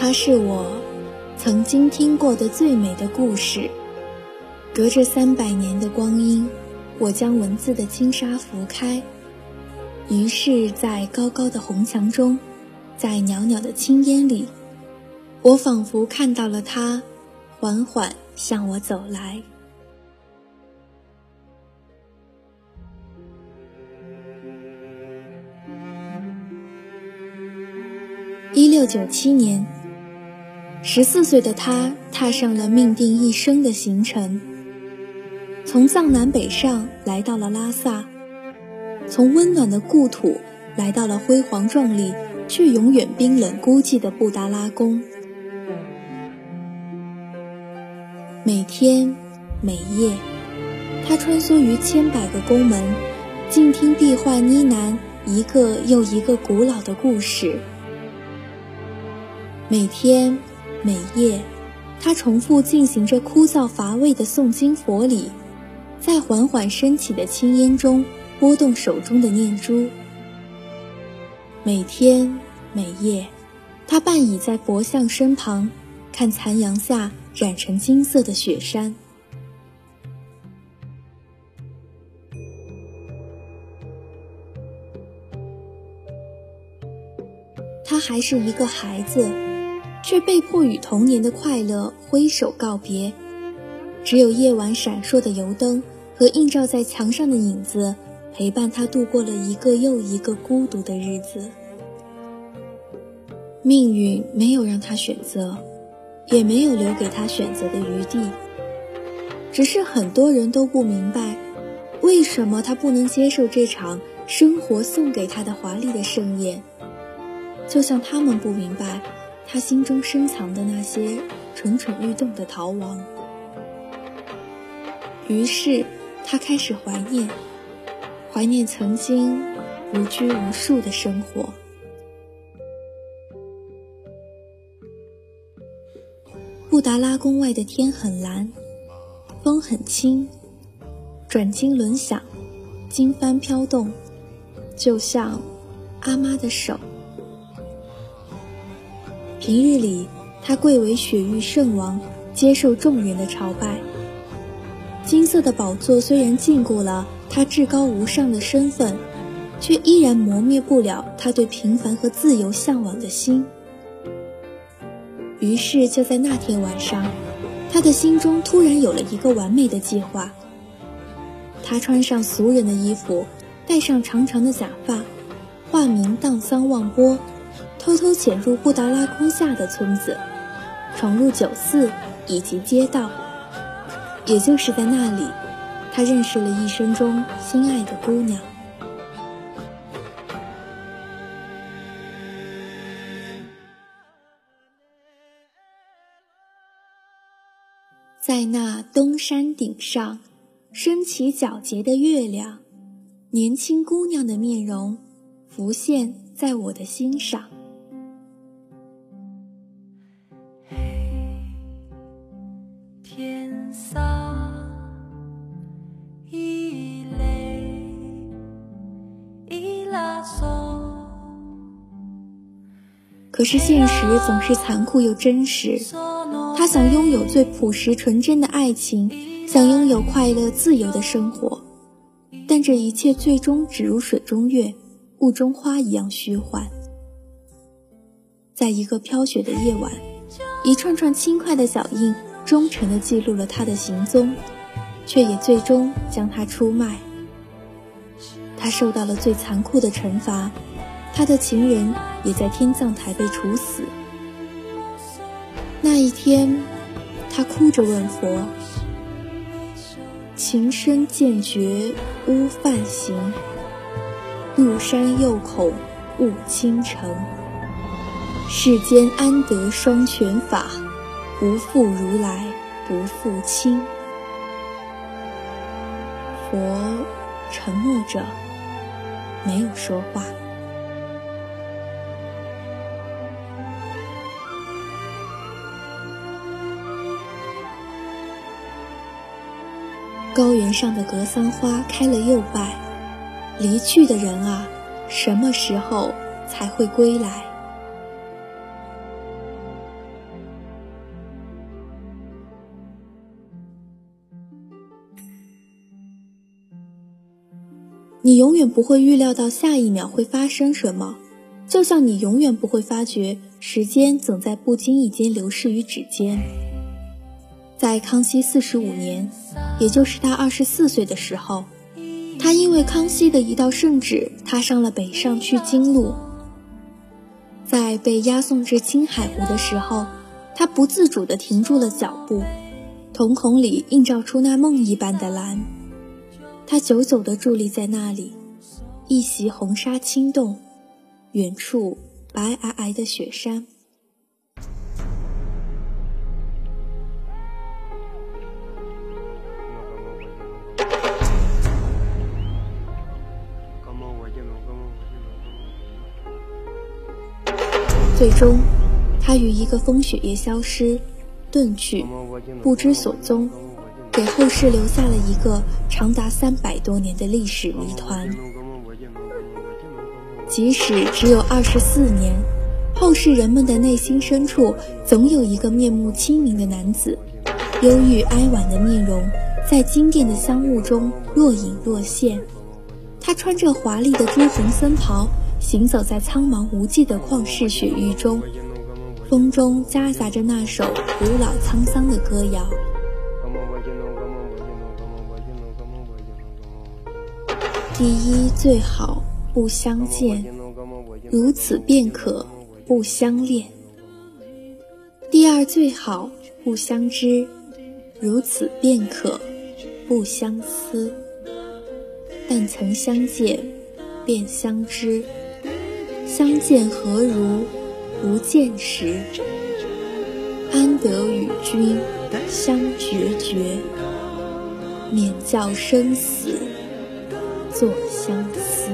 它是我曾经听过的最美的故事。隔着三百年的光阴，我将文字的轻纱拂开，于是，在高高的红墙中，在袅袅的青烟里，我仿佛看到了他，缓缓向我走来。一六九七年，十四岁的他踏上了命定一生的行程，从藏南北上来到了拉萨，从温暖的故土来到了辉煌壮丽却永远冰冷孤寂的布达拉宫。每天每夜，他穿梭于千百个宫门，静听壁画呢喃一个又一个古老的故事。每天，每夜，他重复进行着枯燥乏味的诵经佛礼，在缓缓升起的青烟中拨动手中的念珠。每天，每夜，他半倚在佛像身旁，看残阳下染成金色的雪山。他还是一个孩子。却被迫与童年的快乐挥手告别，只有夜晚闪烁的油灯和映照在墙上的影子，陪伴他度过了一个又一个孤独的日子。命运没有让他选择，也没有留给他选择的余地，只是很多人都不明白，为什么他不能接受这场生活送给他的华丽的盛宴，就像他们不明白。他心中深藏的那些蠢蠢欲动的逃亡，于是他开始怀念，怀念曾经无拘无束的生活。布达拉宫外的天很蓝，风很轻，转经轮响，经幡飘动，就像阿妈的手。平日里，他贵为雪域圣王，接受众人的朝拜。金色的宝座虽然禁锢了他至高无上的身份，却依然磨灭不了他对平凡和自由向往的心。于是，就在那天晚上，他的心中突然有了一个完美的计划。他穿上俗人的衣服，戴上长长的假发，化名荡桑望波。偷偷潜入布达拉宫下的村子，闯入酒肆以及街道。也就是在那里，他认识了一生中心爱的姑娘。在那东山顶上，升起皎洁的月亮，年轻姑娘的面容浮现在我的心上。可是现实总是残酷又真实。他想拥有最朴实纯真的爱情，想拥有快乐自由的生活，但这一切最终只如水中月、雾中花一样虚幻。在一个飘雪的夜晚，一串串轻快的脚印忠诚地记录了他的行踪，却也最终将他出卖。他受到了最残酷的惩罚。他的情人也在天葬台被处死。那一天，他哭着问佛：“情深渐绝乌饭行，入山又恐误倾城。世间安得双全法？不负如来不负卿。”佛沉默着，没有说话。高原上的格桑花开了又败离去的人啊什么时候才会归来？你永远不会预料到下一秒会发生什么就像你永远不会发觉时间总在不经意间流逝于指尖。在康熙四十五年也就是他二十四岁的时候，他因为康熙的一道圣旨，踏上了北上去京路。在被押送至青海湖的时候，他不自主地停住了脚步，瞳孔里映照出那梦一般的蓝。他久久地伫立在那里，一袭红纱轻动，远处白皑皑的雪山。最终，他于一个风雪夜消失、遁去，不知所踪，给后世留下了一个长达三百多年的历史谜团。即使只有二十四年，后世人们的内心深处总有一个面目清明的男子，忧郁哀婉的面容在金殿的香雾中若隐若现。他穿着华丽的朱红僧袍。行走在苍茫无际的旷世雪域中，风中夹杂着那首古老沧桑的歌谣。第一最好不相见，如此便可不相恋；第二最好不相知，如此便可不相思。但曾相见，便相知。相见何如不见时？安得与君相决绝？免教生死作相思。